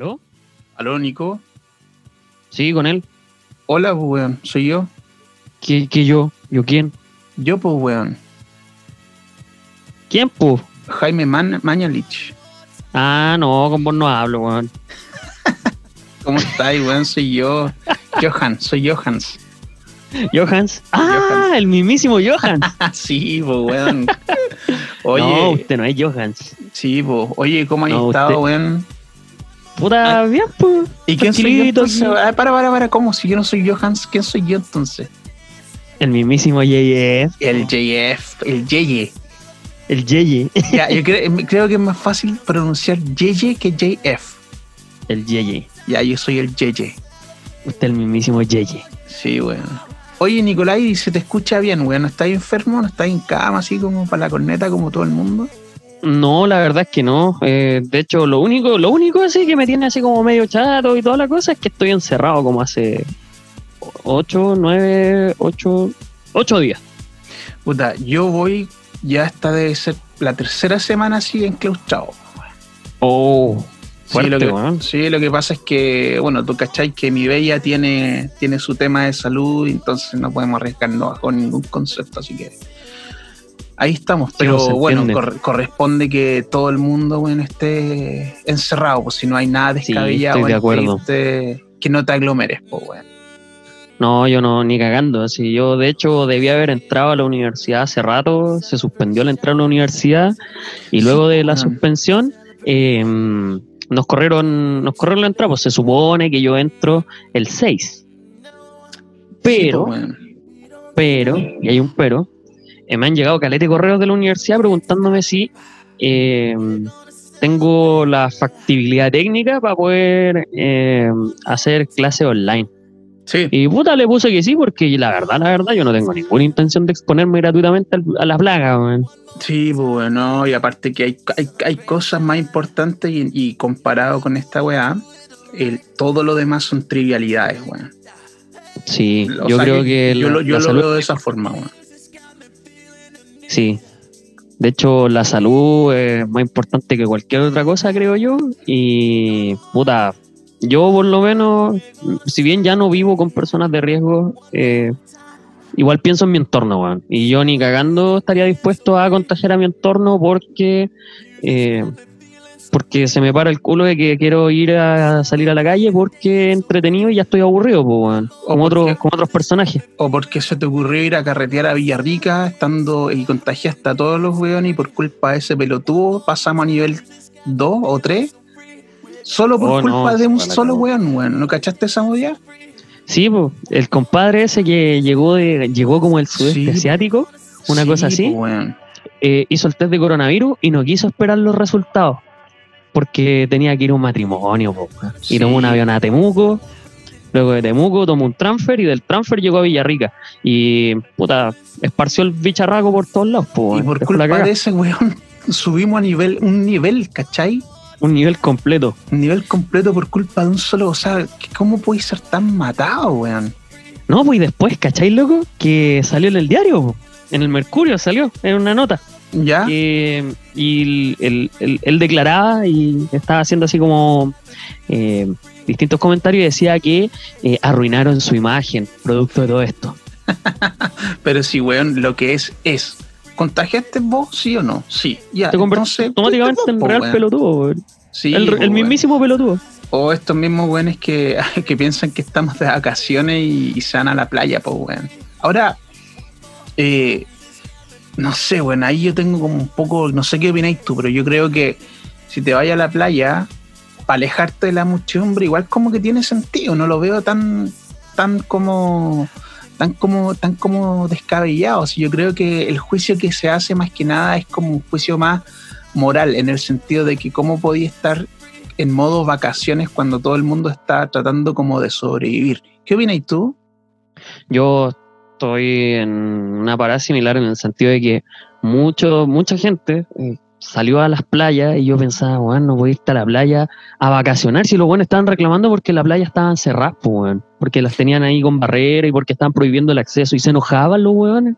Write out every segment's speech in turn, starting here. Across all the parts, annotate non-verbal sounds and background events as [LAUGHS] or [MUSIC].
¿Aló? ¿Aló, Nico? Sí, con él. Hola, pues, weón. ¿Soy yo? ¿Qué, qué yo? ¿Yo quién? Yo, pues, weón. ¿Quién, po? Jaime Man Mañalich. Ah, no, con vos no hablo, weón. [LAUGHS] ¿Cómo estáis, weón? Soy yo. Johan, soy Johans. Johans. Ah, Johans. el mismísimo Johans. [LAUGHS] Sí, pues, weón. [LAUGHS] Oye, No, usted no es Johans. sí, pues. Oye, ¿cómo has No, estado, usted- weón? Puta, bien, pues. ¿Y quién soy yo entonces? aquí. Ah, para, para, para. ¿Cómo? Si yo no soy Johans, ¿quién soy yo entonces? El mismísimo JF. El JF, el Yeye. El Yeye. [LAUGHS] Ya, yo cre- creo que es más fácil pronunciar Yeye que JF. El Yeye. Ya, yo soy el Yeye. Usted el mismísimo Yeye. Sí, weón. Oye, Nicolai, ¿se te escucha bien, weón? ¿No estás enfermo? ¿No estás en cama así como para la corneta como todo el mundo? No, la verdad es que no. Eh, de hecho, lo único, lo único así que me tiene así como medio chato y toda la cosa es que estoy encerrado como hace ocho, nueve, ocho, ocho días. Puta, yo voy, ya esta debe ser la tercera semana así enclaustrado. Oh, Sí, fuerte, lo que, weón. sí, lo que pasa es que, bueno, tú cachai que mi bella tiene, tiene su tema de salud, entonces no podemos arriesgarnos con ningún concepto, así que ahí estamos. Pero bueno, cor- corresponde que todo el mundo bueno, esté encerrado, pues si no hay nada Sí, descabellado, estoy de acuerdo. que no te aglomeres, pues, weón. No, yo no, ni cagando. Así, yo, de hecho, debía haber entrado a la universidad hace rato. Se suspendió la entrada a la universidad. Y luego de la suspensión, eh, nos corrieron, nos corrieron la entrada. Pues se supone que yo entro el 6. Pero, Sí, pues, weón. pero, y hay un pero, me han llegado calete correos de la universidad preguntándome si eh, tengo la factibilidad técnica para poder eh, hacer clases online. Sí, Y puta, le puse que sí, porque la verdad, la verdad, yo no tengo ninguna intención de exponerme gratuitamente a la plaga, weón. Sí, pues bueno, y aparte que hay, hay, hay cosas más importantes y, y comparado con esta weá, el, todo lo demás son trivialidades, weón. Sí, O yo sea creo que, yo la, lo, yo la lo salud, veo de esa forma, weón. Sí. De hecho, la salud es más importante que cualquier otra cosa, creo yo. Y puta, yo por lo menos, si bien ya no vivo con personas de riesgo, eh, igual pienso en mi entorno, weón. Y yo ni cagando estaría dispuesto a contagiar a mi entorno porque eh, porque se me para el culo de que quiero ir a salir a la calle porque entretenido y ya estoy aburrido, pues, Como, otros, como otros personajes. O porque se te ocurrió ir a carretear a Villarrica estando y contagiaste a todos los weones y por culpa de ese pelotudo pasamos a nivel 2 o 3. Solo por Oh, culpa no, de un solo weón, weón. ¿No cachaste esa movida? Sí, pues, el compadre ese que llegó de llegó como el sudeste Sí. asiático, una Sí, cosa así, eh, hizo el test de coronavirus y no quiso esperar los resultados porque tenía que ir a un matrimonio, po, y tomó un avión a Temuco. Luego de Temuco tomó un transfer y del transfer llegó a Villarrica. Y puta, esparció el bicharraco por todos lados. po, Y por culpa de ese weón [LAUGHS] subimos a nivel, un nivel, ¿cachai? Un nivel completo. Un nivel completo por culpa de un solo. O sea, ¿cómo puedes ser tan matado, weón? No, pues y después, ¿cachai, loco? Que salió en el diario, po. en el Mercurio salió, en una nota. ¿Ya? que- y él, él- él declaraba y estaba haciendo así como eh, distintos comentarios y decía que eh, arruinaron su imagen producto de todo esto. [LAUGHS] Pero sí, weón, lo que es, es. ¿Contagiaste vos, sí o no? Sí. Ya. Convirtió entonces, automáticamente en real weón. pelotudo, weón. Sí, el, el weón. mismísimo pelotudo. O estos mismos weones que, [LAUGHS] que piensan que estamos de vacaciones y, y se van a la playa, pues, weón. Ahora, eh, no sé, weón, ahí yo tengo como un poco, no sé qué opináis tú, pero yo creo que si te vayas a la playa, alejarte de la muchedumbre, igual como que tiene sentido, no lo veo tan, tan como tan como tan como descabellado. O sea, yo creo que el juicio que se hace más que nada es como un juicio más moral, en el sentido de que cómo podía estar en modo vacaciones cuando todo el mundo está tratando como de sobrevivir. ¿Qué opinas tú? Yo estoy en una parada similar en el sentido de que mucho, mucha gente eh, salió a las playas y yo pensaba, bueno, no voy a irte a la playa a vacacionar si los buenos estaban reclamando porque la playa estaban cerradas, pues, porque las tenían ahí con barrera y porque estaban prohibiendo el acceso y se enojaban los weones.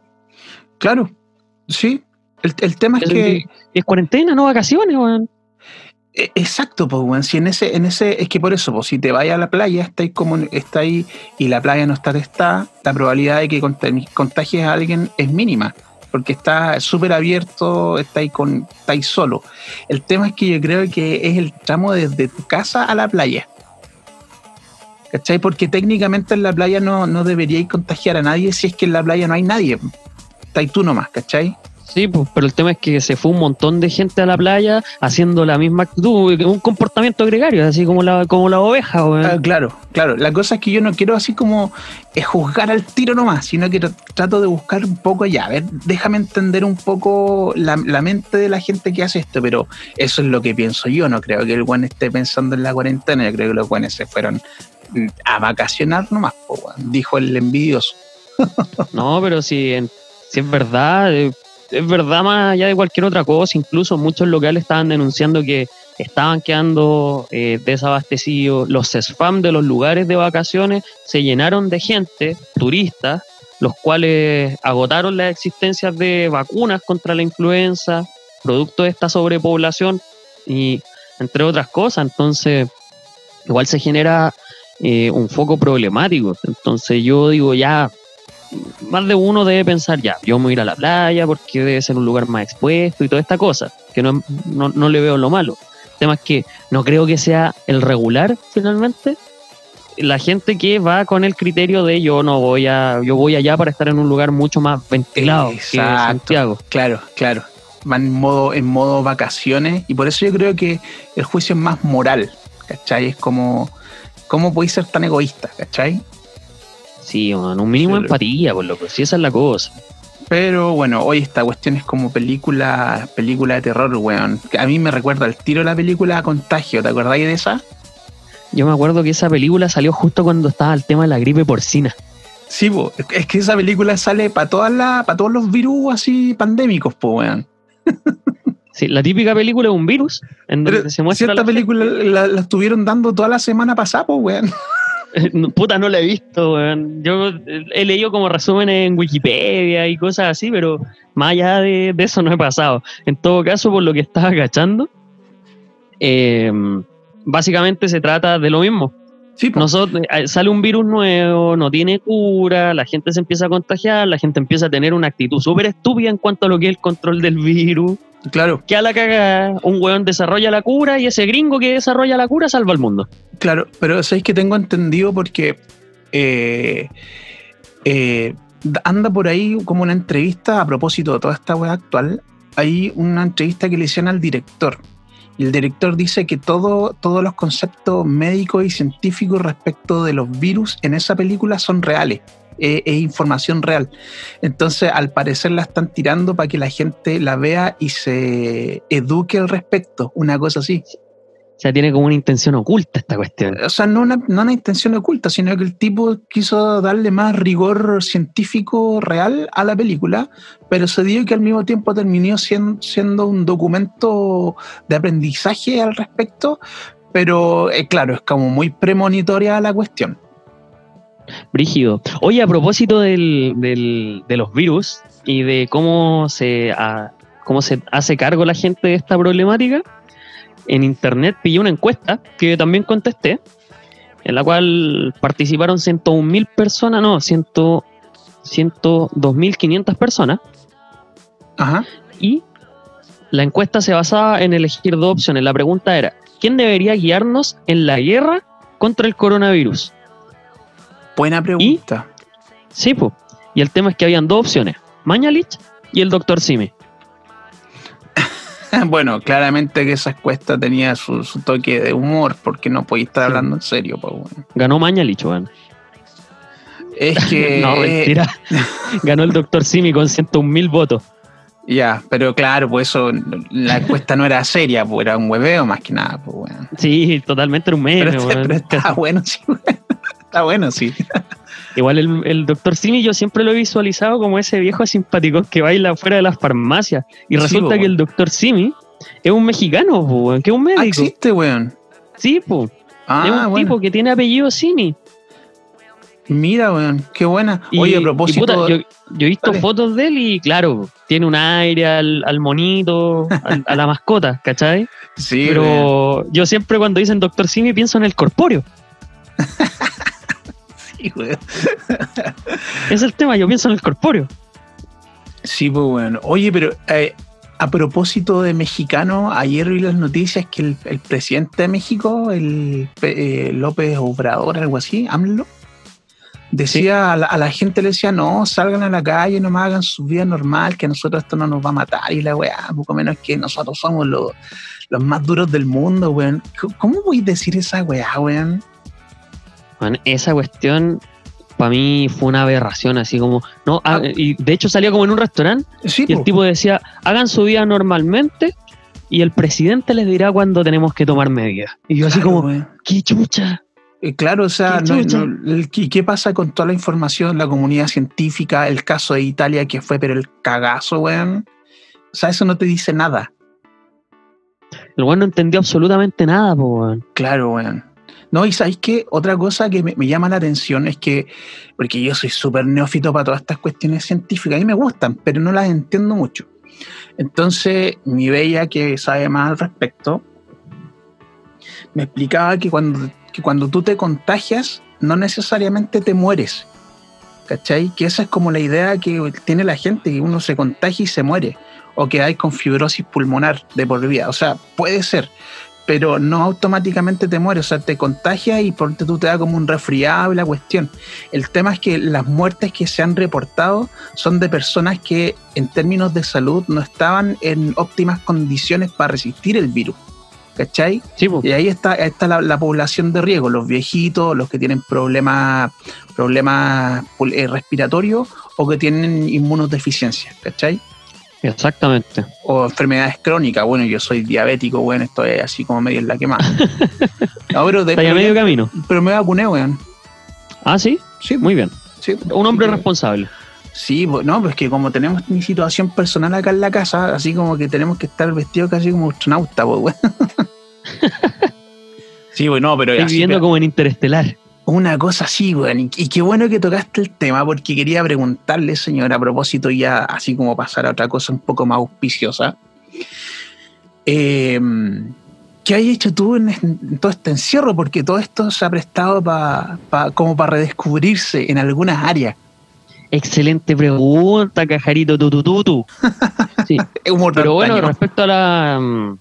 Claro, sí. El, el tema es que Y es cuarentena, no vacaciones, weón. E- Exacto, pues, weón. Si en ese, en ese, es que por eso, pues, si te vayas a la playa, está ahí como está ahí y la playa no está testada, la probabilidad de que cont- contagies a alguien es mínima, porque está súper abierto, está ahí con, está ahí solo. El tema es que yo creo que es el tramo desde tu casa a la playa. ¿Cachai? Porque técnicamente en la playa no, no deberíais contagiar a nadie si es que en la playa no hay nadie. Está ahí tú nomás, ¿cachai? Sí, pues, pero el tema es que se fue un montón de gente a la playa haciendo la misma actitud, un comportamiento gregario, así como la, como la oveja. Ah, claro, claro. La cosa es que yo no quiero así como eh, juzgar al tiro nomás, sino que tr- trato de buscar un poco allá. A ver, déjame entender un poco la, la mente de la gente que hace esto, pero eso es lo que pienso yo. No creo que el buen esté pensando en la cuarentena. Yo creo que los buenos se fueron mm, a vacacionar nomás, po, dijo el envidioso. No, pero si, en- si es verdad, eh, es verdad más allá de cualquier otra cosa. Incluso muchos locales estaban denunciando que estaban quedando eh, desabastecidos. Los spam de los lugares de vacaciones se llenaron de gente, turistas, los cuales agotaron las existencias de vacunas contra la influenza, producto de esta sobrepoblación y entre otras cosas. Entonces, igual se genera eh, un foco problemático. Entonces yo digo, ya, más de uno debe pensar, ya, yo me voy a ir a la playa porque debe ser un lugar más expuesto y toda esta cosa, que no, no, no le veo lo malo. El tema es que no creo que sea el regular finalmente. La gente que va con el criterio de yo no voy a, yo voy allá para estar en un lugar mucho más ventilado que Exacto. Santiago. Claro, claro. Van en modo, en modo vacaciones y por eso yo creo que el juicio es más moral, ¿cachai? Es como, ¿cómo podéis ser tan egoísta, ¿cachai? Sí, un mínimo de empatía, por lo que sí, esa es la cosa. Pero bueno, hoy esta cuestión es como película, película de terror, weón. A mí me recuerda al tiro la película Contagio, ¿te acordáis de esa? Yo me acuerdo que esa película salió justo cuando estaba el tema de la gripe porcina. Sí, po, es- que esa película sale para todas las, para todos los virus así pandémicos, po, weón. Sí, la típica película es un virus en donde Pero se muestra cierta la película la, la estuvieron dando toda la semana pasada, po, weón. [LAUGHS] Puta, no la he visto, weón. Yo eh, he leído como resúmenes en Wikipedia y cosas así, pero más allá de, de eso no he pasado. En todo caso, por lo que estás agachando, eh, básicamente se trata de lo mismo. Sí. Nosotros, eh, sale un virus nuevo, no tiene cura, la gente se empieza a contagiar, la gente empieza a tener una actitud súper estúpida en cuanto a lo que es el control del virus. Claro, Que a la cagada, un weón desarrolla la cura y ese gringo que desarrolla la cura salva al mundo. claro. Pero sabéis que tengo entendido porque eh, eh, anda por ahí como una entrevista a propósito de toda esta web actual. Hay una entrevista que le hicieron al director. Y el director dice que todo, todos los conceptos médicos y científicos respecto de los virus en esa película son reales. Eh, es información real. Entonces, al parecer la están tirando para que la gente la vea y se eduque al respecto, una cosa así. O sea, tiene como una intención oculta esta cuestión. O sea, no una, no una intención oculta, sino que el tipo quiso darle más rigor científico real a la película, pero se dio que al mismo tiempo terminó siendo, siendo un documento de aprendizaje al respecto, pero eh, claro, es como muy premonitoria la cuestión. Brígido. Oye, a propósito del, del- de los virus y de cómo se, a- cómo se hace cargo la gente de esta problemática, en internet pillé una encuesta que también contesté, en la cual participaron 101 mil personas, no, 100 102.500 personas, Ajá. y la encuesta se basaba en elegir dos opciones. La pregunta era, ¿quién debería guiarnos en la guerra contra el coronavirus? Buena pregunta. Sí, po. Y el tema es que habían dos opciones, Mañalich y el Dr. Simi. [LAUGHS] bueno, claramente que esa encuesta tenía su, su toque de humor, porque no podía estar Sí. hablando en serio, pues bueno. Ganó Mañalich, weón. Es [LAUGHS] que. no, mentira. [LAUGHS] Ganó el Dr. Simi con 101 mil votos. Ya, pero claro, pues eso, la encuesta no era seria, pues era un hueveo más que nada, pues bueno. Sí, totalmente era un meme, Pero, pero está bueno, sí, weón. Está bueno, sí. [LAUGHS] Igual el, el Dr. Simi yo siempre lo he visualizado como ese viejo simpático que baila fuera de las farmacias. Y Sí, resulta po, que el Dr. Simi es un mexicano, po, que es un Ah, médico. existe, weón. Sí, po. Ah, es un bueno. tipo que tiene apellido Simi. Mira, weón, qué buena. Y- Oye, a propósito. puta, yo, yo he visto fotos de él y claro, tiene un aire al, al monito, al- a la mascota, [LAUGHS] ¿cachai? sí, weón. Pero yo siempre cuando dicen Doctor Simi pienso en el corpóreo. [LAUGHS] Sí, weón. Ese es el tema, yo pienso en el corpóreo. Sí, pues bueno. Oye, pero eh, a propósito de mexicano, ayer vi las noticias que el, el presidente de México, el eh, López Obrador, algo así, AMLO, decía a, la, a la gente, le decía, no, salgan a la calle, no más hagan su vida normal, que a nosotros esto no nos va a matar. Y la weá, poco menos que nosotros somos los, los más duros del mundo, weón. ¿Cómo- ¿Cómo voy a decir esa weá, weón? Esa cuestión para mí fue una aberración, así como, no, Ah. ah, y de hecho salía como en un restaurante Sí, y el po. tipo decía, hagan su vida normalmente y el presidente les dirá cuándo tenemos que tomar medidas. Y yo así Claro, como, weón. qué chucha. Eh, Claro, o sea, Qué no- chucha. no, el- ¿qué, qué pasa con toda la información, la comunidad científica, el caso de Italia que fue, pero el cagazo, weón? O sea, eso no te dice nada. El weón no entendió absolutamente nada, po, weón. Claro, weón. No, y ¿sabéis qué? Otra cosa que me, llama la atención es que, porque yo soy súper neófito para todas estas cuestiones científicas, y me gustan, pero no las entiendo mucho. Entonces, mi bella que sabe más al respecto, me explicaba que cuando, que cuando tú te contagias, no necesariamente te mueres. ¿Cachai? Que esa es como la idea que tiene la gente, que uno se contagia y se muere. O que hay con fibrosis pulmonar de por vida. O sea, puede ser, pero no automáticamente te mueres. O sea, te contagias y por tú te da como un resfriado y la cuestión. El tema es que las muertes que se han reportado son de personas que en términos de salud no estaban en óptimas condiciones para resistir el virus. ¿Cachai? Sí. Y ahí está, ahí está la, la población de riesgo, los viejitos, los que tienen problemas, problemas eh, respiratorios o que tienen inmunodeficiencia, ¿cachai? Exactamente. O enfermedades crónicas. Bueno, yo soy diabético, bueno, esto es así como medio en la quemada. [LAUGHS] No, pero, de- medio camino. pero me vacuné, weón. Ah, sí, Sí, muy bien. sí. Un hombre Sí, responsable. Sí, pues, no, pues que como tenemos mi situación personal acá en la casa, así como que tenemos que estar vestidos casi como astronauta, [LAUGHS] pues, weón. Sí, bueno, pero Estoy así, viviendo pero- como en Interestelar. Una cosa así, weón. Y, y qué bueno que tocaste el tema, porque quería preguntarle, señor, a propósito, ya así como pasar a otra cosa un poco más auspiciosa. Eh, ¿Qué hay hecho tú en, en todo este encierro? Porque todo esto se ha prestado pa, pa- como para redescubrirse en algunas áreas. Excelente pregunta, cajarito tutututu. Sí, [LAUGHS] Humor pero bueno, respecto a la mm,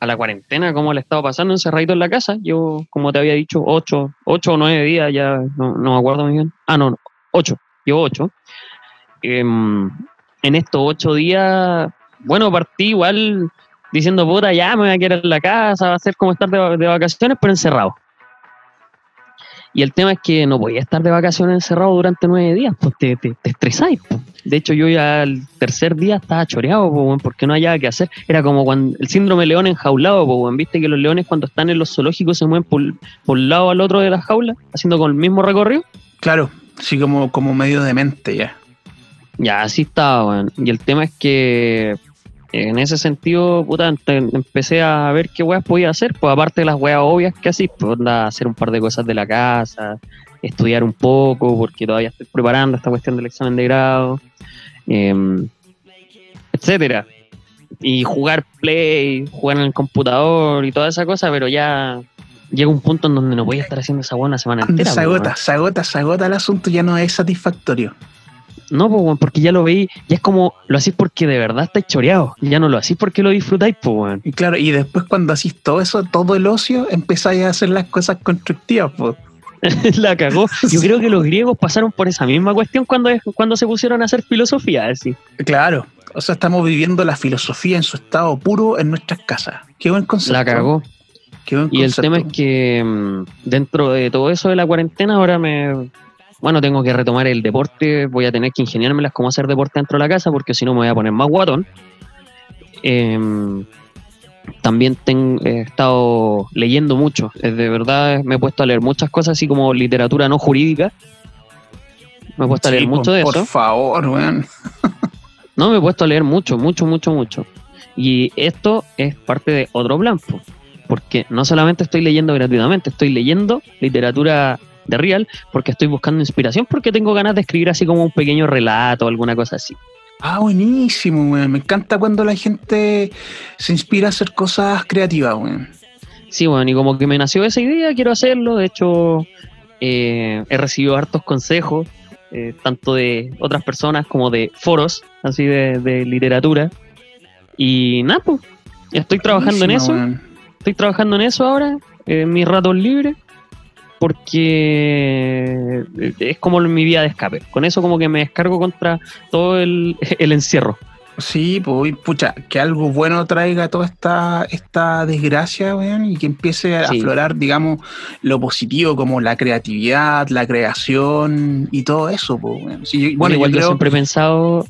a la cuarentena, cómo le he estado pasando encerradito en la casa, yo, como te había dicho, ocho, ocho o nueve días, ya no, no me acuerdo muy bien. Ah, no, no, ocho, llevo ocho. Em, en estos ocho días, bueno, partí igual diciendo, puta, ya me voy a quedar en la casa, va a ser como estar de, de vacaciones, pero encerrado. Y el tema es que no podía estar de vacaciones encerrado durante nueve días, pues te, te, te estresáis. pues. De hecho, yo ya el tercer día estaba choreado, pues, porque no había que hacer. Era como cuando el síndrome león enjaulado, pues, viste que los leones cuando están en los zoológicos se mueven por, por un lado al otro de la jaula, haciendo con el mismo recorrido. Claro, sí, como, como medio demente ya. Ya, así estaba, weón. Y el tema es que en ese sentido, puta, empecé a ver qué weas podía hacer, pues aparte de las weas obvias que así, pues hacer un par de cosas de la casa, estudiar un poco, porque todavía estoy preparando esta cuestión del examen de grado, em, etcétera. Y jugar play, jugar en el computador y toda esa cosa, pero ya llega un punto en donde no voy a estar haciendo esa buena semana entera. se agota, se agota, se agota el asunto, ya no es satisfactorio. No, pues, weón, porque ya lo veí, ya es como lo hacís porque de verdad estáis choreados, ya no lo hacís porque lo disfrutáis, pues, weón. Y claro, y después cuando hacís todo eso, todo el ocio, empezáis a hacer las cosas constructivas, pues. [LAUGHS] la cagó. Yo creo que los griegos pasaron por esa misma cuestión cuando, cuando se pusieron a hacer filosofía, así. Claro. O sea, estamos viviendo la filosofía en su estado puro en nuestras casas. Qué buen concepto. La cagó. Qué buen Y el tema es que mm, dentro de todo eso de la cuarentena, ahora me. Bueno, tengo que retomar el deporte, voy a tener que ingeniármelas cómo hacer deporte dentro de la casa, porque si no me voy a poner más guatón. Em, también ten- he estado leyendo mucho, de verdad me he puesto a leer muchas cosas, así como literatura no jurídica. Me he puesto a leer por- mucho de por eso. favor, weón. [LAUGHS] No, me he puesto a leer mucho, mucho, mucho, mucho. Y esto es parte de otro plan, po, porque no solamente estoy leyendo gratuitamente, estoy leyendo literatura de Real, porque estoy buscando inspiración, porque tengo ganas de escribir así como un pequeño relato o alguna cosa así. Ah, buenísimo, weón. Me encanta cuando la gente se inspira a hacer cosas creativas, weón. Sí, bueno, y como que me nació esa idea, quiero hacerlo. De hecho, eh, he recibido hartos consejos, eh, tanto de otras personas como de foros, así de, literatura. Y nada, pues, estoy trabajando en eso. Estoy trabajando en eso ahora, en mis ratos libres, porque es como mi vía de escape. Con eso como que me descargo contra todo el, [LAUGHS] el encierro. Sí, pues, pucha, que algo bueno traiga toda esta, esta desgracia, weón, y que empiece a aflorar, digamos, lo positivo, como la creatividad, la creación y todo eso, pues, weón. bueno, igual yo, siempre he pensado,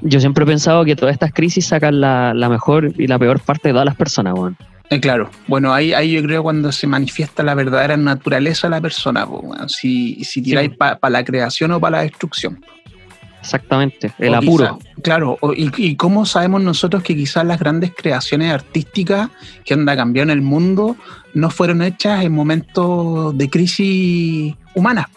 yo siempre he pensado que todas estas crisis sacan la, mejor y la peor parte de todas las personas, weón. Eh, claro, bueno, ahí, ahí yo creo cuando se manifiesta la verdadera naturaleza de la persona, pues, si, si tiráis para la creación o para la destrucción. Exactamente, el apuro. claro, y, cómo sabemos nosotros que quizás las grandes creaciones artísticas que han cambiado en el mundo no fueron hechas en momentos de crisis humana?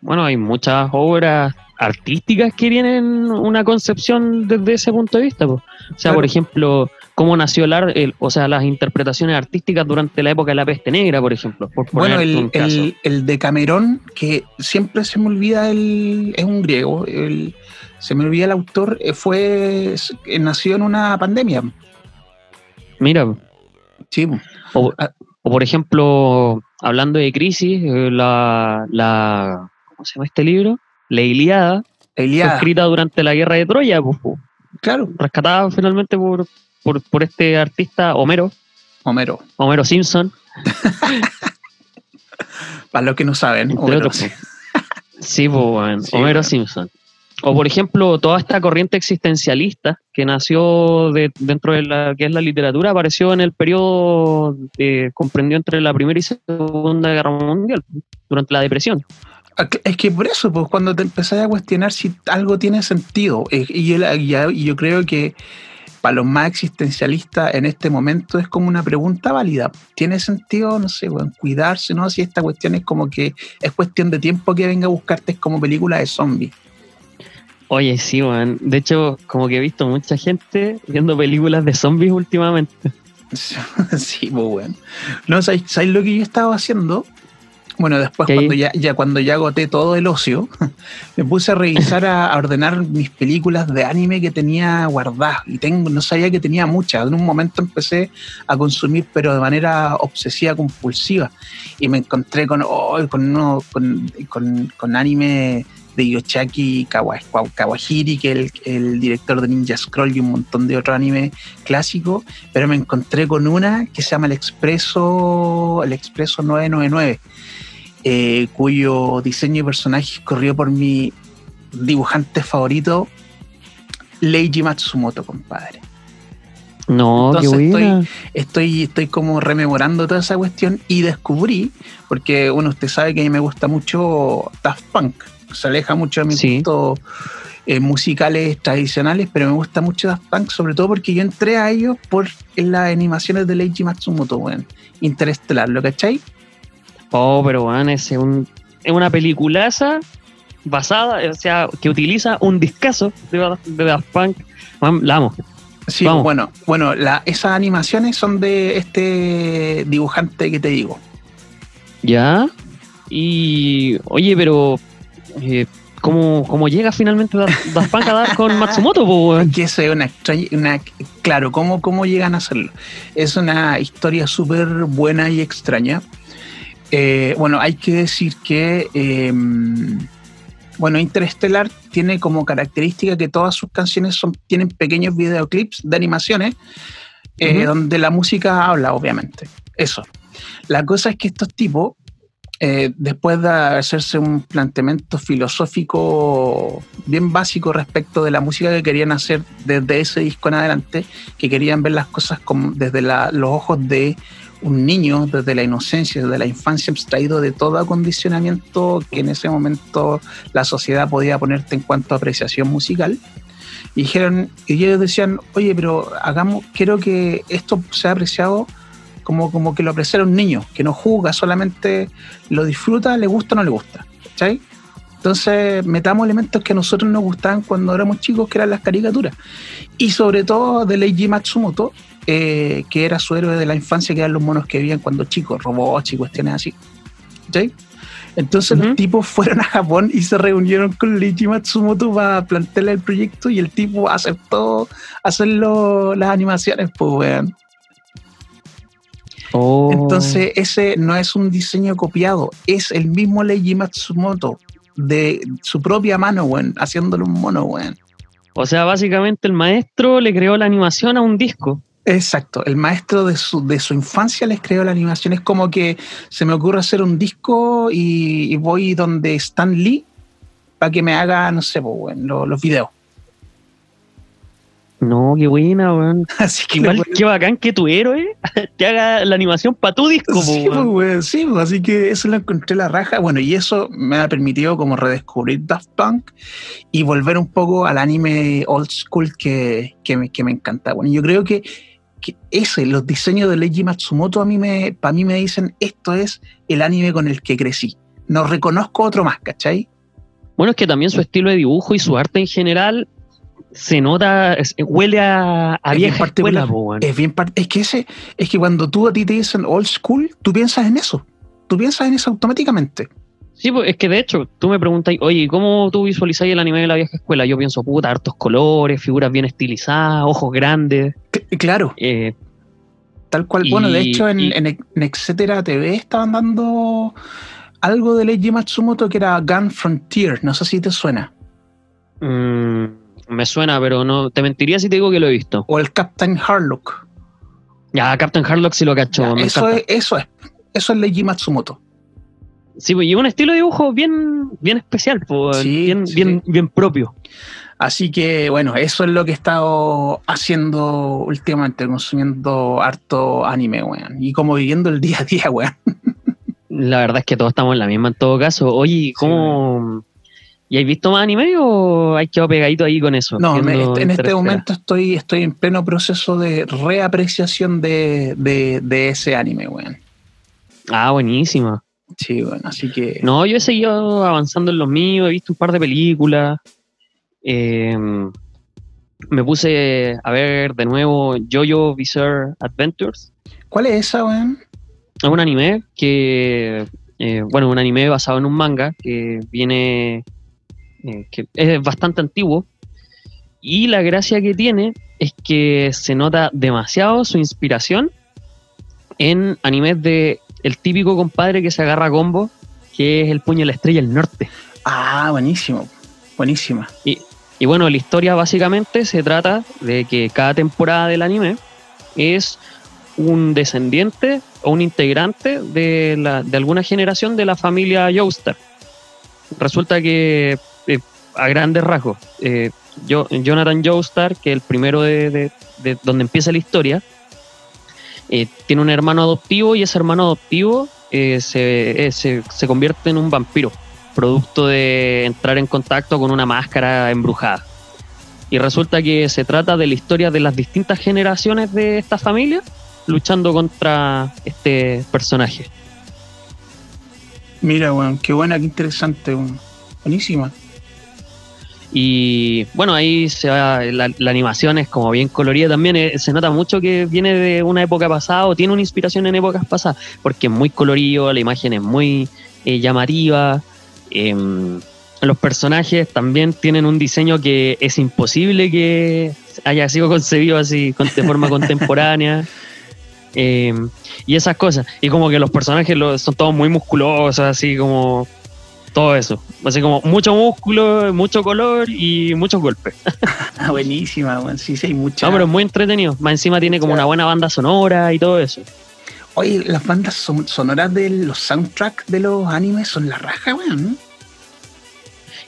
Bueno, hay muchas obras artísticas que tienen una concepción desde ese punto de vista. O sea, por ejemplo, cómo nació el, o sea, las interpretaciones artísticas durante la época de la peste negra, por ejemplo. bueno, el, el, de Camerón, que siempre se me olvida, el, es un griego, se me olvida el autor, eh, fue nació en una pandemia. Mira. Sí. O, por ejemplo, hablando de crisis, eh, la, la, ¿cómo se llama este libro? La Iliada, escrita durante la guerra de Troya, claro. rescatada finalmente por, por, este artista Homero. Homero. Homero Simpson. [LAUGHS] Para los que no saben. Homero. sí, pues, [LAUGHS] Homero Simpson. O por ejemplo, toda esta corriente existencialista que nació dentro de la que es la literatura apareció en el periodo que comprendió entre la Primera y Segunda Guerra Mundial, durante la depresión. Ah, es que por eso, pues cuando te empezás a cuestionar si algo tiene sentido, eh, y yo creo que para los más existencialistas en este momento es como una pregunta válida. ¿Tiene sentido, no sé, bueno, cuidarse, no? Si esta cuestión es como que es cuestión de tiempo que venga a buscarte es como película de zombies. Oye, sí, man. De hecho, como que he visto mucha gente viendo películas de zombies últimamente. [LAUGHS] sí, muy bueno. No, ¿sabes, ¿sabes, lo que yo estaba haciendo? Bueno, después cuando ya, ya, cuando ya agoté todo el ocio, [LAUGHS] me puse a revisar, a, ordenar mis películas de anime que tenía guardadas. Y tengo, no sabía que tenía muchas. En un momento empecé a consumir, pero de manera obsesiva, compulsiva. Y me encontré con, oh, con, con, con, anime de Yoshaki Kawahiri, que es el, el, director de Ninja Scroll y un montón de otros animes clásicos, pero me encontré con una que se llama El Expreso, el Expreso 999 eh, cuyo diseño y personaje corrió por mi dibujante favorito, Leiji Matsumoto, compadre. No, Entonces estoy, estoy, como rememorando toda esa cuestión y descubrí, porque bueno, usted sabe que a mí me gusta mucho Daft Punk, se aleja mucho de mis gustos eh, musicales tradicionales, pero me gusta mucho Daft Punk, sobre todo porque yo entré a ellos por las animaciones de Leiji Matsumoto, bueno, Interestelar, ¿lo cachai? Oh, pero bueno, es, un, es una peliculaza basada, o sea, que utiliza un discazo de, de Daft Punk. La amo. Sí, bueno, bueno, la, esas animaciones son de este dibujante que te digo. Ya. Y, oye, pero, eh, ¿cómo, llega finalmente Daft Punk a dar con [LAUGHS] Matsumoto? Que es una extraña, una, claro, ¿cómo, ¿cómo llegan a hacerlo? Es una historia súper buena y extraña eh, bueno, hay que decir que, em, bueno, Interstellar tiene como característica que todas sus canciones son, tienen pequeños videoclips de animaciones eh, donde la música habla, obviamente. Eso. La cosa es que estos tipos, eh, después de hacerse un planteamiento filosófico bien básico respecto de la música que querían hacer desde ese disco en adelante, que querían ver las cosas como desde los ojos de un niño desde la inocencia, desde la infancia, abstraído de todo acondicionamiento que en ese momento la sociedad podía ponerte en cuanto a apreciación musical. Y dijeron, y ellos decían, oye, pero hagamos, quiero que esto sea apreciado como, como que lo apreciara un niño, que no juzga, solamente lo disfruta, le gusta o no le gusta. ¿Cachai? Entonces, metamos elementos que a nosotros nos gustaban cuando éramos chicos, que eran las caricaturas. Y sobre todo de Leiji Matsumoto, eh, que era su héroe de la infancia, que eran los monos que vivían cuando chicos, robots y cuestiones así. ¿Sí? Entonces los tipos fueron a Japón y se reunieron con Leiji Matsumoto para plantearle el proyecto y el tipo aceptó hacerlo las animaciones, pues weón. Oh. Entonces ese no es un diseño copiado, es el mismo Leiji Matsumoto de su propia mano, weón, haciéndolo un mono, weón. O sea, básicamente el maestro le creó la animación a un disco. Exacto, el maestro de su, de su infancia les creó la animación. Es como que se me ocurre hacer un disco y, voy donde Stan Lee para que me haga, no sé, pues, los videos. No, qué buena, weón. [LAUGHS] Así que Igual, qué bacán que tu héroe [LAUGHS] te haga la animación para tu disco, sí. Pues, weón, sí, pues, así que eso lo encontré la raja. Bueno, y eso me ha permitido como redescubrir Daft Punk y volver un poco al anime old school que, que, me, que me encanta. Bueno, yo creo que, que ese, los diseños de Leiji Matsumoto, a mí me, para mí me dicen, esto es el anime con el que crecí. No reconozco otro más, ¿cachai? Bueno, es que también su estilo de dibujo y su arte en general se nota, es- huele a, a Es bien vieja escuela. Es bien es que ese, es que cuando tú a ti te dicen old school, tú piensas en eso. Tú piensas en eso automáticamente. Sí, pues es que de hecho, tú me preguntas, oye, ¿cómo tú visualizas el anime de la vieja escuela? Yo pienso, puta, hartos colores, figuras bien estilizadas, ojos grandes. C- claro, eh, tal cual. Y- bueno, de hecho, en, y- en, en Etcétera TV estaban dando algo de Leiji Matsumoto que era Gun Frontier. No sé si te suena. mm, me suena, pero no te mentiría si te digo que lo he visto. O el Captain Harlock. Ya, Captain Harlock sí lo cacho. Ya, me eso, encanta. es, eso es. Eso es Leiji Matsumoto. Sí, pues, y un estilo de dibujo bien, bien especial, pues, Sí, bien, sí, bien, bien propio. Así que, bueno, eso es lo que he estado haciendo últimamente, consumiendo harto anime, weón. Y como viviendo el día a día, weón. La verdad es que todos estamos en la misma en todo caso. Oye, ¿cómo? ¿Y has visto más anime o hay quedado pegadito ahí con eso? No, me- en este momento estoy, estoy en pleno proceso de reapreciación de, de, de ese anime, weón. Ah, buenísima. Sí, bueno, así que. No, yo he seguido avanzando en los míos, he visto un par de películas. Eh, me puse a ver de nuevo Jojo Bizarre Adventures. ¿Cuál es esa, weón? Es un anime que, eh, bueno, un anime basado en un manga que viene, eh, que es bastante antiguo. Y la gracia que tiene es que se nota demasiado su inspiración en animes de el típico compadre que se agarra a combo, que es el puño de la estrella del norte. Ah, buenísimo. Buenísima. Y bueno, la historia básicamente se trata de que cada temporada del anime es un descendiente o un integrante de, la, de alguna generación de la familia Joestar. Resulta que, eh, a grandes rasgos, eh, yo, Jonathan Joestar, que es el primero de, de- de donde empieza la historia, eh, tiene un hermano adoptivo y ese hermano adoptivo eh, se, eh, se- se convierte en un vampiro producto de entrar en contacto con una máscara embrujada. Y resulta que se trata de la historia de las distintas generaciones de esta familia luchando contra este personaje. Mira, weón, qué buena, qué interesante. Buenísima. Y bueno, ahí se va, la, la animación es como bien colorida también, eh, se nota mucho que viene de una época pasada o tiene una inspiración en épocas pasadas, porque es muy colorido, la imagen es muy eh, llamativa, em, los personajes también tienen un diseño que es imposible que haya sido concebido así con- de forma [LAUGHS] contemporánea. em, y esas cosas. Y como que los personajes son todos muy musculosos, así como todo eso. Así como mucho músculo, mucho color y muchos golpes. [LAUGHS] Ah, buenísima, weón. Sí, sí, hay mucha. No, pero es muy entretenido. Más encima tiene como una buena banda sonora y todo eso. Oye, las bandas son- sonoras de los soundtracks de los animes son la raja, weón.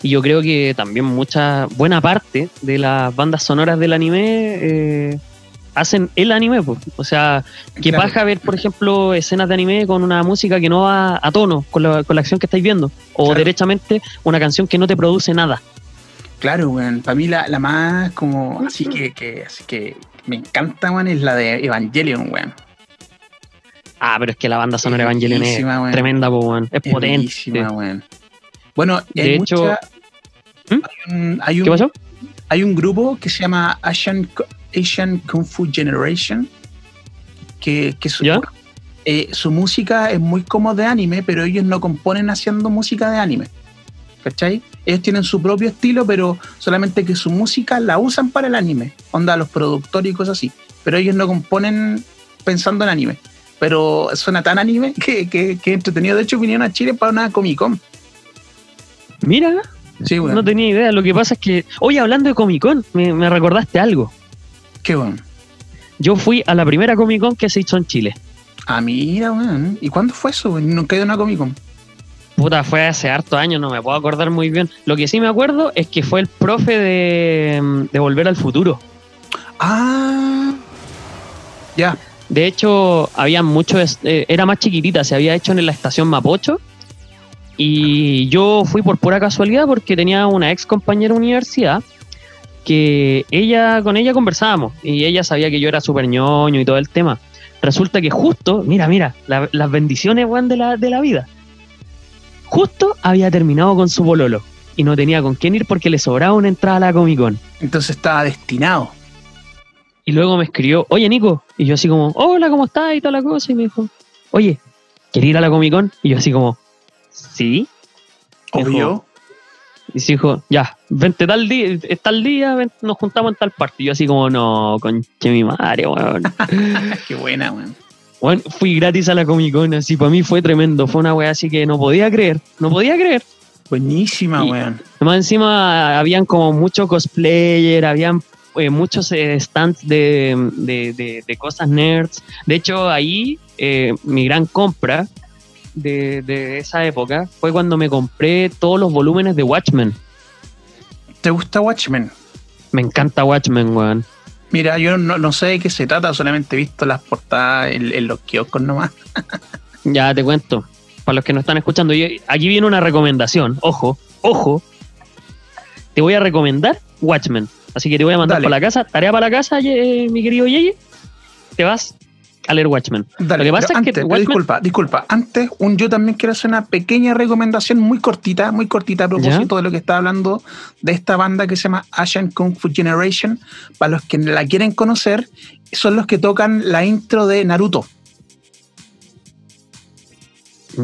Y yo creo que también mucha, buena parte de las bandas sonoras del anime eh, hacen el anime. po. O sea, que Claro. paja ver, por ejemplo, escenas de anime con una música que no va a tono con la, con la acción que estáis viendo. O Claro. derechamente una canción que no te produce nada. Claro, weón. Para mí la, la más como así que, que, así que me encanta, weón, es la de Evangelion, weón. Ah, pero es que la banda sonora Es Evangelion es tremenda, po, weón. Es Es potente. Bueno, De hay hecho- mucha- ¿Mm? hay un, hay un- ¿Qué pasó? Hay un grupo que se llama Asian, Asian Kung Fu Generation, que, que su, ¿Ya? eh, su música es muy como de anime, pero ellos no componen haciendo música de anime. ¿Cachai? Ellos tienen su propio estilo, pero solamente que su música la usan para el anime. Onda, los productores y cosas así. Pero ellos no componen pensando en anime. Pero suena tan anime que, que, que entretenido. De hecho, vinieron a Chile para una Comic Con. Mira, Sí, bueno. no tenía idea. Lo que pasa es que, oye, hablando de Comic Con, me, me recordaste algo. Qué bueno. Yo fui a la primera Comic Con que se hizo en Chile. Ah, mira, weón. ¿Y cuándo fue eso? weón? Nunca he ido a una Comic Con. Puta, fue hace hartos años, no me puedo acordar muy bien. Lo que sí me acuerdo es que fue el profe de, de Volver al Futuro. Ah. Ya. De hecho, había muchos, eh, era más chiquitita, se había hecho en la estación Mapocho. Y yo fui por pura casualidad porque tenía una ex compañera de universidad que ella, con ella conversábamos y ella sabía que yo era súper ñoño y todo el tema. Resulta que justo, mira, mira, la- las bendiciones weón, de la, de la vida. Justo había terminado con su bololo y no tenía con quién ir porque le sobraba una entrada a la Comic Con. Entonces estaba destinado. Y luego me escribió, oye Nico. Y yo así como, hola, ¿cómo estás? Y toda la cosa. Y me dijo, oye, ¿querés ir a la Comic Con? Y yo así como, sí. Obvio. Y se dijo, ya, vente tal día, tal día, nos juntamos en tal parte. Y yo así como, no, conche mi madre, weón. [LAUGHS] Qué buena, weón. Weón, fui gratis a la Comic Con, así, para mí fue tremendo. Fue una wea así que no podía creer, no podía creer. Buenísima, Y- weón. Además, encima habían como mucho cosplayer, habían eh, muchos eh, stands de, de- de- de cosas nerds. De hecho, ahí eh, mi gran compra de, de esa época fue cuando me compré todos los volúmenes de Watchmen. ¿Te gusta Watchmen? Me encanta Watchmen, weón. Mira, yo no, no sé de qué se trata, solamente he visto las portadas en, en los kioscos nomás. [LAUGHS] Ya te cuento. Para los que no están escuchando, yo- aquí viene una recomendación. Ojo, ojo. Te voy a recomendar Watchmen. Así que te voy a mandar Dale. para la casa. Tarea para la casa, ye- mi querido Yeye. Te vas a leer Watchmen. Dale, Lo que pasa pero es que antes, Watchmen- disculpa, disculpa. Antes, un, yo también quiero hacer una pequeña recomendación muy cortita, muy cortita a propósito de lo que estaba hablando de esta banda que se llama Asian Kung Fu Generation. Para los que la quieren conocer, son los que tocan la intro de Naruto.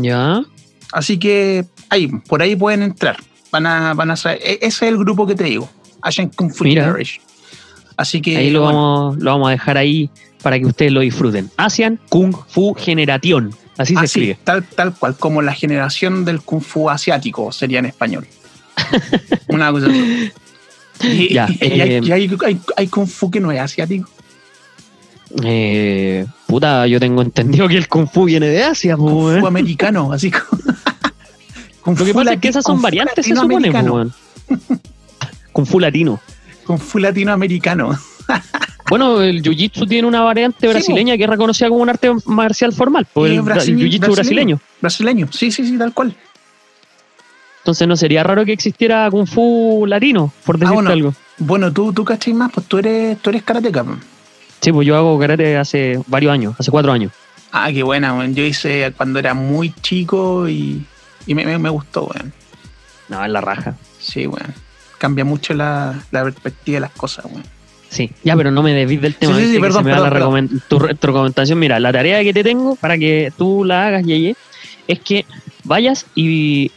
Ya. Así que ahí, por ahí pueden entrar. Van a, van a saber- e- ese es el grupo que te digo, Asian Kung Fu Mira. Generation. Así que Ahí lo, bueno, vamos, lo vamos a dejar ahí para que ustedes lo disfruten. Asian Kung Fu Generation. Así se así, escribe. tal, tal cual, como la generación del Kung Fu asiático sería en español. [LAUGHS] Una cosa. Y, Ya, y hay, eh, y hay- hay- hay Kung Fu que no es asiático. Eh, puta, yo tengo entendido que el Kung Fu viene de Asia, Kung. Fu americano, así como. Kung [LAUGHS] Lo que pasa es que esas son variantes, se supone. [LAUGHS] Kung Fu latino. Kung Fu latinoamericano. Bueno, el Jiu-Jitsu tiene una variante Sí, brasileña que es reconocida como un arte marcial formal, el, Jiu-Jitsu brasileño. Brasileño, sí, sí, sí, tal cual. Entonces no sería raro que existiera Kung Fu latino, por decirte Ah, bueno. algo. Bueno, tú, tú cachai más, pues tú eres, tú eres karateca. Sí, pues yo hago karate hace varios años, hace cuatro años. Ah, qué buena, weón. Yo hice cuando era muy chico y, y me, me, me gustó, weón. No, es la raja. Sí, weón. Cambia mucho la, la perspectiva de las cosas, weón. Sí, ya, pero no me desvíes del tema. Sí, sí, perdón, da tu, tu recomendación. Mira, la tarea que te tengo para que tú la hagas, Yeye, es que vayas y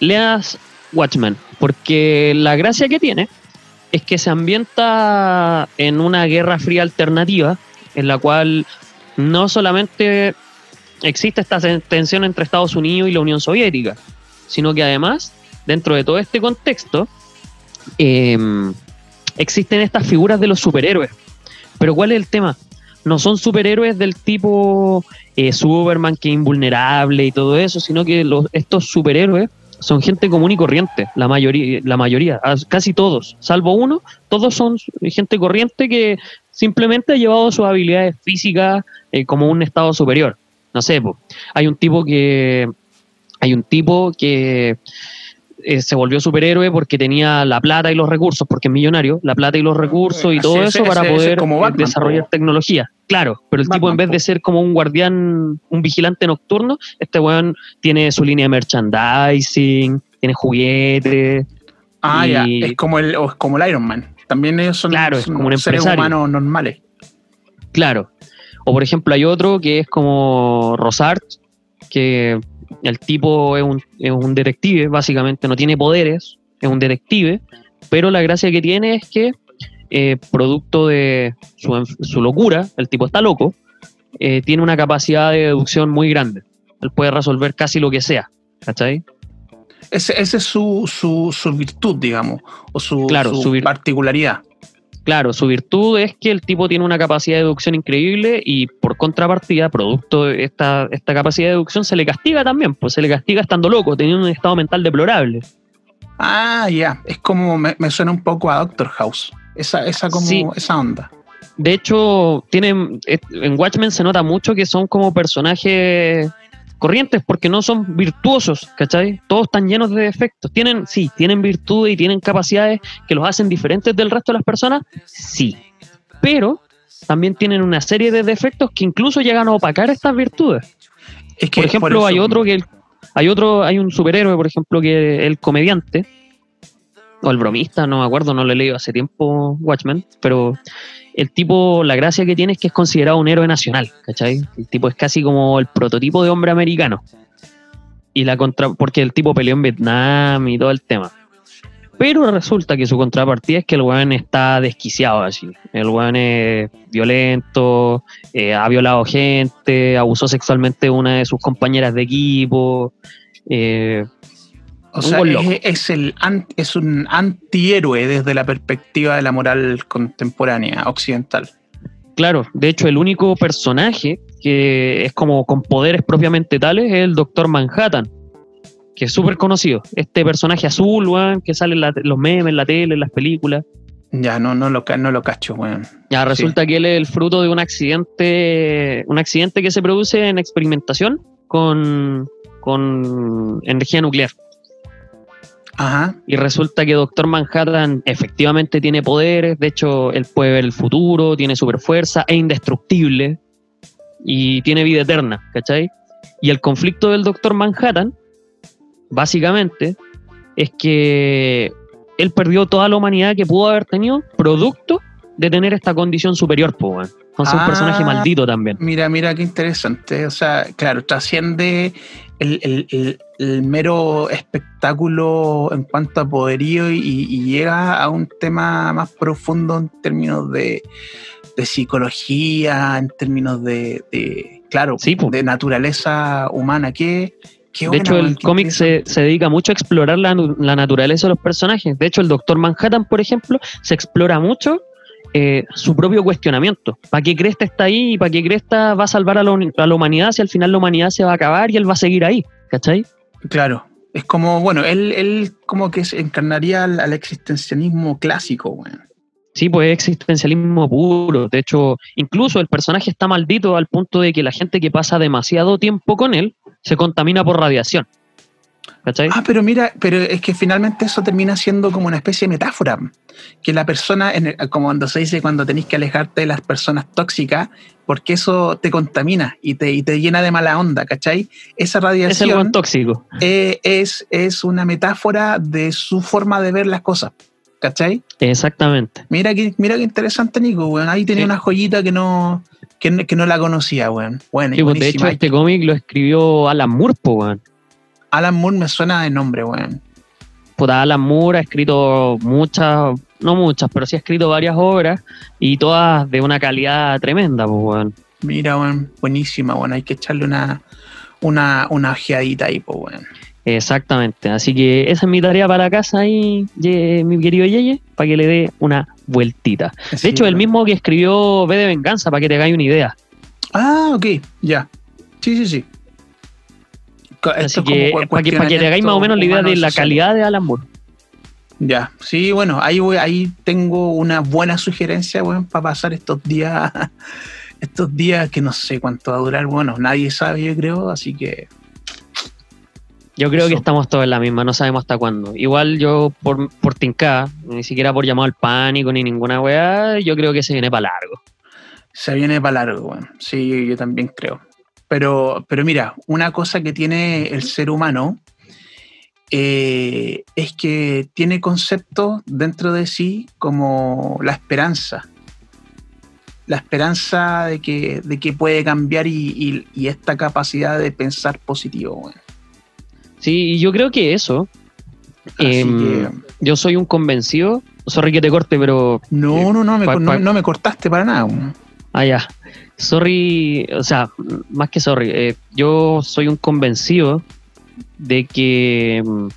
leas Watchmen. Porque la gracia que tiene es que se ambienta en una guerra fría alternativa en la cual no solamente existe esta tensión entre Estados Unidos y la Unión Soviética, sino que además, dentro de todo este contexto, em, existen estas figuras de los superhéroes. Pero ¿cuál es el tema? No son superhéroes del tipo eh, Superman que es invulnerable y todo eso, sino que los, estos superhéroes son gente común y corriente, la mayoría, la mayoría, casi todos, salvo uno, todos son gente corriente que simplemente ha llevado sus habilidades físicas eh, como un estado superior. No sé, hay un tipo que hay un tipo que eh, se volvió superhéroe porque tenía la plata y los recursos, porque es millonario, la plata y los recursos y todo eso para poder desarrollar tecnología. Claro, pero el tipo en vez de ser como un guardián, un vigilante nocturno, este weón tiene su línea de merchandising, tiene juguetes. Ah, ya, es como el, es como el Iron Man. También ellos son, claro, es como un seres humanos normales. Claro. O por ejemplo hay otro que es como Rosart, que el tipo es un, es un detective, básicamente, no tiene poderes, es un detective, pero la gracia que tiene es que, eh, producto de su, locura, el tipo está loco, eh, tiene una capacidad de deducción muy grande. Él puede resolver casi lo que sea, ¿cachai? Esa es su, su, virtud, digamos, o su, su particularidad. Claro, su virtud es que el tipo tiene una capacidad de deducción increíble y por contrapartida, producto de esta, esta capacidad de deducción, se le castiga también, pues se le castiga estando loco, teniendo un estado mental deplorable. Ah, ya, es como me, suena un poco a Doctor House, esa, esa, como, esa onda. De hecho, tienen, en Watchmen se nota mucho que son como personajes corrientes porque no son virtuosos, ¿cachai? Todos están llenos de defectos. Tienen, sí, tienen virtudes y tienen capacidades que los hacen diferentes del resto de las personas, sí. Pero también tienen una serie de defectos que incluso llegan a opacar estas virtudes. Es que por ejemplo, hay otro que hay otro, hay un superhéroe, por ejemplo, que es el comediante, o el bromista, no me acuerdo, no lo he leído hace tiempo Watchmen, pero el tipo, la gracia que tiene es que es considerado un héroe nacional, ¿cachai? El tipo es casi como el prototipo de hombre americano. Y la contra, porque el tipo peleó en Vietnam y todo el tema. Pero resulta que su contrapartida es que el weón está desquiciado así. El weón es violento, eh, ha violado gente, abusó sexualmente de una de sus compañeras de equipo. Eh, o sea, es, el, es un antihéroe desde la perspectiva de la moral contemporánea occidental. Claro, de hecho el único personaje que es como con poderes propiamente tales es el Doctor Manhattan, que es súper conocido. Este personaje azul, weón, que sale en los memes, en la tele, en las películas. Ya, no, no, lo, no lo cacho, weón. Ya, resulta que él es el fruto de un accidente, un accidente que se produce en experimentación con, con energía nuclear. Y resulta que Doctor Manhattan efectivamente tiene poderes, de hecho, él puede ver el futuro, tiene super fuerza, es indestructible y tiene vida eterna, ¿cachai? Y el conflicto del Doctor Manhattan, básicamente, es que él perdió toda la humanidad que pudo haber tenido producto de tener esta condición superior, pues, Entonces, un personaje ah, maldito también. Mira, mira qué interesante. O sea, claro, trasciende el, mero espectáculo en cuanto a poderío y, llega a un tema más profundo en términos de, psicología, en términos de, claro, de naturaleza humana. ¿Qué, de hecho, el cómic se, dedica mucho a explorar la, la, naturaleza de los personajes. De hecho, el Doctor Manhattan, por ejemplo, se explora mucho eh, su propio cuestionamiento. ¿Para qué Cresta está ahí y para qué Cresta va a salvar a, la humanidad si al final la humanidad se va a acabar y él va a seguir ahí? ¿Cachai? Claro. Es como, bueno, él, él como que se encarnaría al, existencialismo clásico, bueno. Sí, pues existencialismo puro. De hecho, incluso el personaje está maldito al punto de que la gente que pasa demasiado tiempo con él se contamina por radiación. Ah, pero mira, pero es que finalmente eso termina siendo como una especie de metáfora. Que la persona, como cuando se dice cuando tenés que alejarte de las personas tóxicas, porque eso te contamina y te, te llena de mala onda, ¿cachai? Esa radiación. Es algo tóxico. Eh, es, es una metáfora de su forma de ver las cosas. ¿Cachai? Exactamente. Mira que, mira qué interesante, Nico, weón. Ahí tenía una joyita que no, que, no la conocía, weón. Bueno, pues, de hecho, este cómic lo escribió Alan Moore, weón. Alan Moore me suena de nombre, weón. Puta, Alan Moore ha escrito muchas, no muchas, pero sí ha escrito varias obras y todas de una calidad tremenda, pues, weón. Mira, weón, buenísima, weón. Hay que echarle una, una, una ojeadita ahí, pues, weón. Exactamente. Así que esa es mi tarea para casa ahí, mi querido Yeye, para que le dé una vueltita. de hecho, el mismo que escribió V de Venganza, para que te hagáis una idea. Ah, ok, ya. Sí, sí, sí. Así que, para que, para que te hagáis más o menos la idea de la calidad de Alan Moore. Ya, sí, bueno, ahí, ahí tengo una buena sugerencia, bueno, para pasar estos días, [LAUGHS] estos días que no sé cuánto va a durar, bueno, nadie sabe, yo creo, así que Yo creo que estamos todos en la misma, no sabemos hasta cuándo. Igual yo, por, por tincar, ni siquiera por llamado al pánico ni ninguna weá, yo creo que se viene para largo. Se viene para largo, weón. Sí, yo también creo. Pero, pero mira, una cosa que tiene el ser humano eh, es que tiene conceptos dentro de sí como la esperanza. La esperanza de que, de que puede cambiar y, y- y esta capacidad de pensar positivo. Sí, yo creo que eso. Em, que- yo soy un convencido. Sorry que te corte, pero. No, no, no me, no, no me cortaste para nada. Ah, ya. Sorry, o sea, más que sorry. eh, yo soy un convencido de que mm,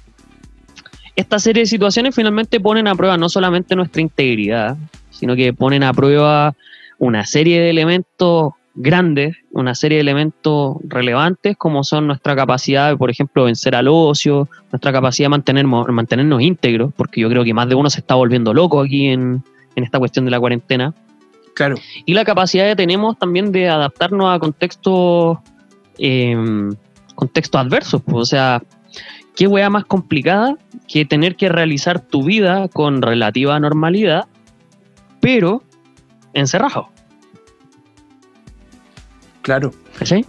esta serie de situaciones finalmente ponen a prueba no solamente nuestra integridad, sino que ponen a prueba una serie de elementos grandes, una serie de elementos relevantes como son nuestra capacidad de, por ejemplo, vencer al ocio, nuestra capacidad de mantenernos, mantenernos íntegros, porque yo creo que más de uno se está volviendo loco aquí en, en esta cuestión de la cuarentena Claro, y la capacidad que tenemos también de adaptarnos a contextos eh, contextos adversos. pues, o sea, qué wea más complicada que tener que realizar tu vida con relativa normalidad, pero encerrado. claro. ¿Cachai?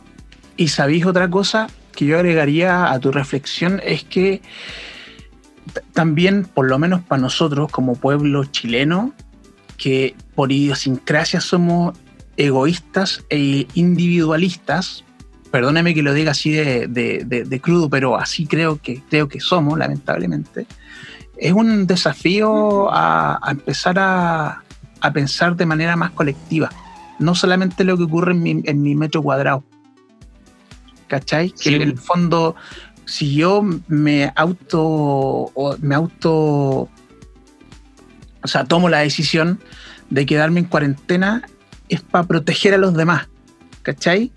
Y sabéis otra cosa que yo agregaría a tu reflexión es que también, por lo menos para nosotros como pueblo chileno, que por idiosincrasia somos egoístas e individualistas, perdóneme que lo diga así de, de- de- de crudo, pero así creo que, creo que somos, lamentablemente, es un desafío a, a empezar a, a pensar de manera más colectiva, no solamente lo que ocurre en mi, en mi metro cuadrado. ¿Cachai? Que en el fondo, si yo me auto, me auto, o sea, tomo la decisión de quedarme en cuarentena, es para proteger a los demás. ¿Cachai?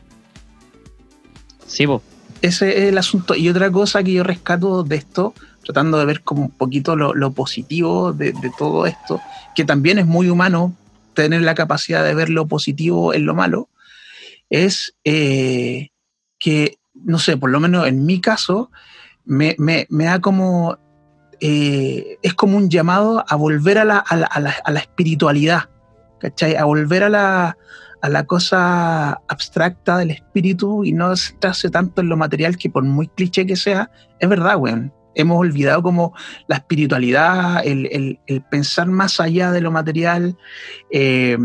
Sí, po. Ese es el asunto. Y otra cosa que yo rescato de esto, tratando de ver como un poquito lo, lo positivo de, de todo esto, que también es muy humano tener la capacidad de ver lo positivo en lo malo, es eh, que, no sé, por lo menos en mi caso, me, me- me da como, eh, es como un llamado a volver a la, a la- a la- espiritualidad, ¿cachai? A volver a la, a la cosa abstracta del espíritu y no centrarse tanto en lo material que por muy cliché que sea, es verdad, weón. Hemos olvidado como la espiritualidad, el, pensar más allá de lo material, eh,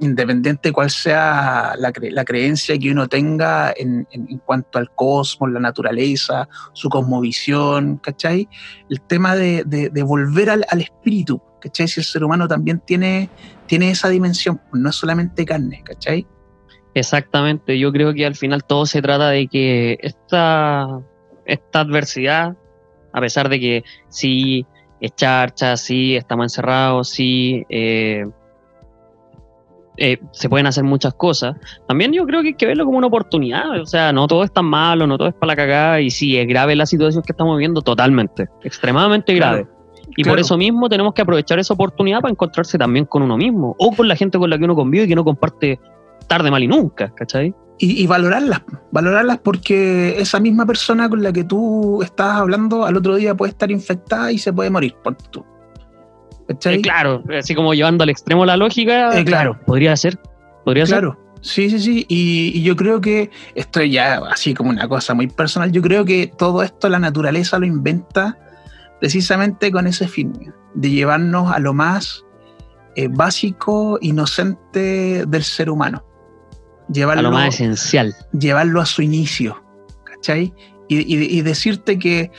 independiente cuál sea la, cre- la creencia que uno tenga en, cuanto al cosmos, la naturaleza, su cosmovisión, ¿cachai? El tema de, de- de volver al, espíritu, ¿cachai? Si el ser humano también tiene, tiene esa dimensión, no es solamente carne, ¿cachai? Exactamente, yo creo que al final todo se trata de que esta, esta adversidad, a pesar de que sí es charcha, sí estamos encerrados, sí eh, eh, se pueden hacer muchas cosas, también yo creo que hay que verlo como una oportunidad, o sea, no todo es tan malo, no todo es para la cagada, y sí es grave la situación que estamos viviendo, totalmente, extremadamente grave. Claro. Y Claro. por eso mismo tenemos que aprovechar esa oportunidad para encontrarse también con uno mismo, o con la gente con la que uno convive y que no comparte tarde, mal y nunca, ¿cachai? Y, y valorarlas, valorarlas porque esa misma persona con la que tú estás hablando al otro día puede estar infectada y se puede morir. ponte tú. ¿Cachai? Eh, claro, así como llevando al extremo la lógica, Eh, claro. podría ser, podría ser. Claro, sí, sí, sí. Y, y yo creo que esto ya así como una cosa muy personal. Yo creo que todo esto la naturaleza lo inventa precisamente con ese fin, de llevarnos a lo más eh, básico, inocente del ser humano. A Llevarlo, lo más esencial. llevarlo a su inicio, ¿cachai? Y, y- y decirte que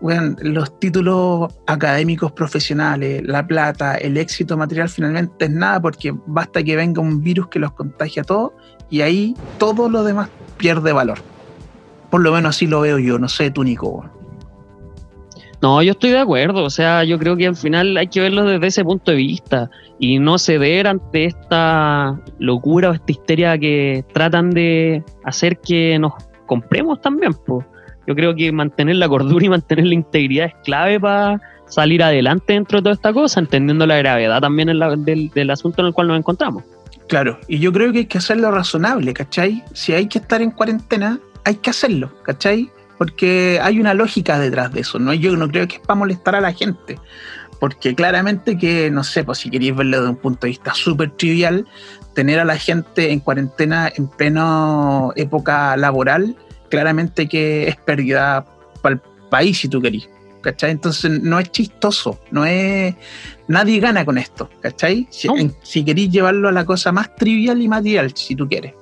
bueno, los títulos académicos profesionales, la plata, el éxito material finalmente es nada porque basta que venga un virus que los contagie a todos y ahí todo lo demás pierde valor. Por lo menos así lo veo yo, no sé tú, Nico. No, yo estoy de acuerdo, o sea, yo creo que al final hay que verlo desde ese punto de vista y no ceder ante esta locura o esta histeria que tratan de hacer que nos compremos también. pues. Yo creo que mantener la cordura y mantener la integridad es clave para salir adelante dentro de toda esta cosa, entendiendo la gravedad también en la- del, del asunto en el cual nos encontramos. Claro, y yo creo que hay que hacerlo razonable, ¿cachai? Si hay que estar en cuarentena, hay que hacerlo, ¿cachai? Porque hay una lógica detrás de eso. ¿no? Yo no creo que es para molestar a la gente, porque claramente que, no sé, pues si queréis verlo desde un punto de vista súper trivial, tener a la gente en cuarentena en plena época laboral, claramente que es pérdida para el país, si tú querís. ¿Cachai? Entonces no es chistoso, no es. Nadie gana con esto, ¿cachai? Si, No. si queréis llevarlo a la cosa más trivial y material, si tú quieres.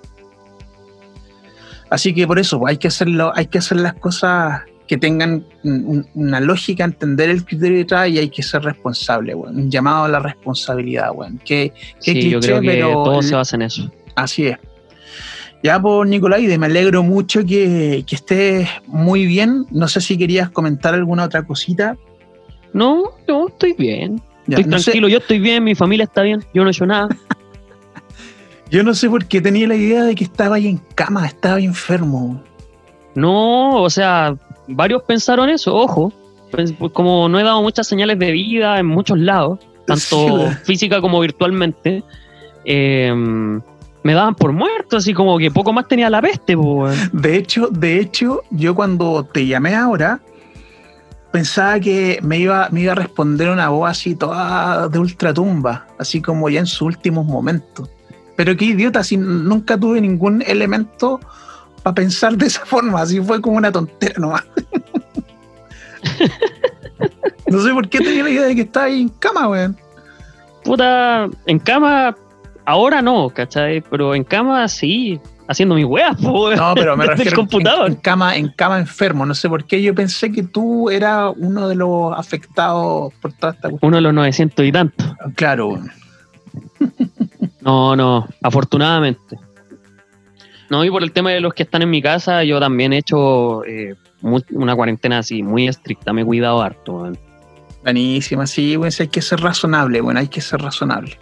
Así que por eso pues, hay que hacerlo, hay que hacer las cosas que tengan un- un- una lógica, entender el criterio detrás y hay que ser responsable, weón. Un llamado a la responsabilidad, weón. Que, Qué Sí, yo cliché, creo que pero todo se basa en eso. Así es. Ya, pues, Nicolaide, me alegro mucho que, que estés muy bien. No sé si querías comentar alguna otra cosita. No, no, estoy bien. Ya, estoy no sé- tranquilo, yo estoy bien, mi familia está bien, yo no he hecho nada. [LAUGHS] yo no sé por qué tenía la idea de que estaba ahí en cama, estaba ahí enfermo. No, o sea, varios pensaron eso, ojo. Pues, pues, Como no he dado muchas señales de vida en muchos lados, [LAUGHS] tanto Sí, física como virtualmente, eh, me daban por muerto, así como que poco más tenía la peste, pues. De hecho, de hecho, yo cuando te llamé ahora, pensaba que me iba, me iba a responder una voz así toda de ultratumba, así como ya en sus últimos momentos. Pero qué idiota, si nunca tuve ningún elemento para pensar de esa [LAUGHS] forma, así fue como una tontera nomás. [LAUGHS] no sé por qué tenía la idea de que estaba ahí en cama, weón. Puta, en cama, ahora no, ¿cachai? Pero en cama sí, haciendo mis weas, weón. No, pero me refiero computador. en cama, en cama enfermo. No sé por qué yo pensé que tú eras uno de los afectados por toda esta cuestión. Uno de los 900 y tantos. Claro, weón. [LAUGHS] No, no, afortunadamente. No, y por el tema de los que están en mi casa, yo también he hecho eh, una cuarentena así, muy estricta, me he cuidado harto. weón. Buenísima, sí, bueno, hay que ser razonable, bueno, hay que ser razonable.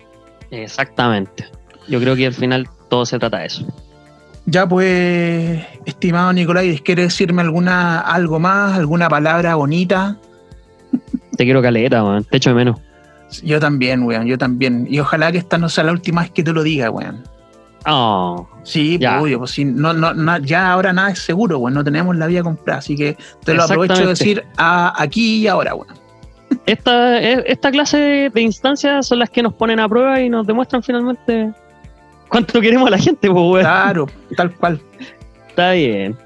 Exactamente. Yo creo que al final todo se trata de eso. Ya pues, estimado Nicolás, ¿quiere decirme alguna algo más, alguna palabra bonita? Te quiero caleta, weón. Te echo de menos. Yo también, weón, yo también. Y ojalá que esta no sea la última vez que te lo diga, weón. Oh, Sí, pues, Ya. obvio, pues sí, no, no, na- ya ahora nada es seguro, weón, no tenemos la vida comprada, así que te lo aprovecho de decir a- aquí y ahora, weón. esta, e- esta clase de instancias son las que nos ponen a prueba y nos demuestran finalmente cuánto queremos a la gente, pues, weón. Claro, tal cual. Está bien.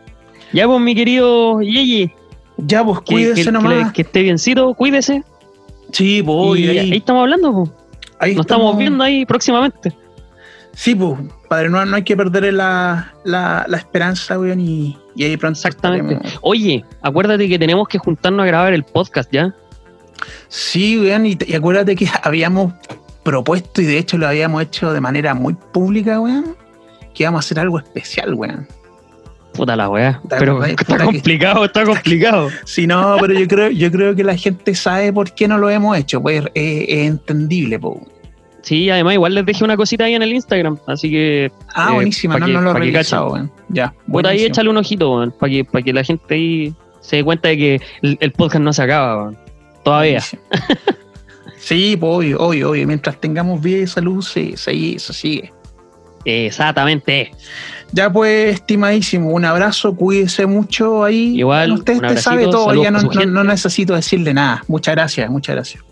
Ya, pues, mi querido Yeye, Ya, pues cuídese que- nomás. que que esté biencito, cuídese. Sí, pues, y ahí, ahí, estamos hablando, ahí Nos estamos viendo ahí próximamente. Sí, pues, padre, no, no hay que perder la, la, la esperanza, weón, y, y ahí pronto Exactamente. estaremos. Oye, acuérdate que tenemos que juntarnos a grabar el podcast ya. Sí, weón, y, y acuérdate que [LAUGHS] habíamos propuesto, y de hecho lo habíamos hecho de manera muy pública, weón, que íbamos a hacer algo especial, weón. Puta la weá. Pero puta, está que- complicado, está [LAUGHS] complicado. Sí, no, pero yo creo, yo creo que la gente sabe por qué no lo hemos hecho, pues es, es entendible, po. Sí, además igual les dejé una cosita ahí en el Instagram, así que Ah, Eh, buenísima, no, que- no lo he revisado, weón. Ya, por ahí échale un ojito, para que, pa' que la gente ahí se dé cuenta de que el, el podcast no se acaba, weón. Todavía. [LAUGHS] Sí, pues obvio, obvio, obvio. Mientras tengamos vida y salud, sí, sí, eso sigue. Exactamente. Ya pues, estimadísimo, un abrazo, cuídese mucho ahí. Igual, Bueno, usted, sabe todo, ya no, necesito decirle nada. Muchas gracias, muchas gracias.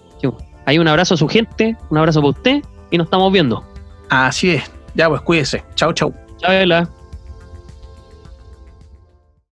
Hay un abrazo a su gente, un abrazo para usted y nos estamos viendo. Así es. Ya pues, cuídese. Chau, chau. Chao, Ela.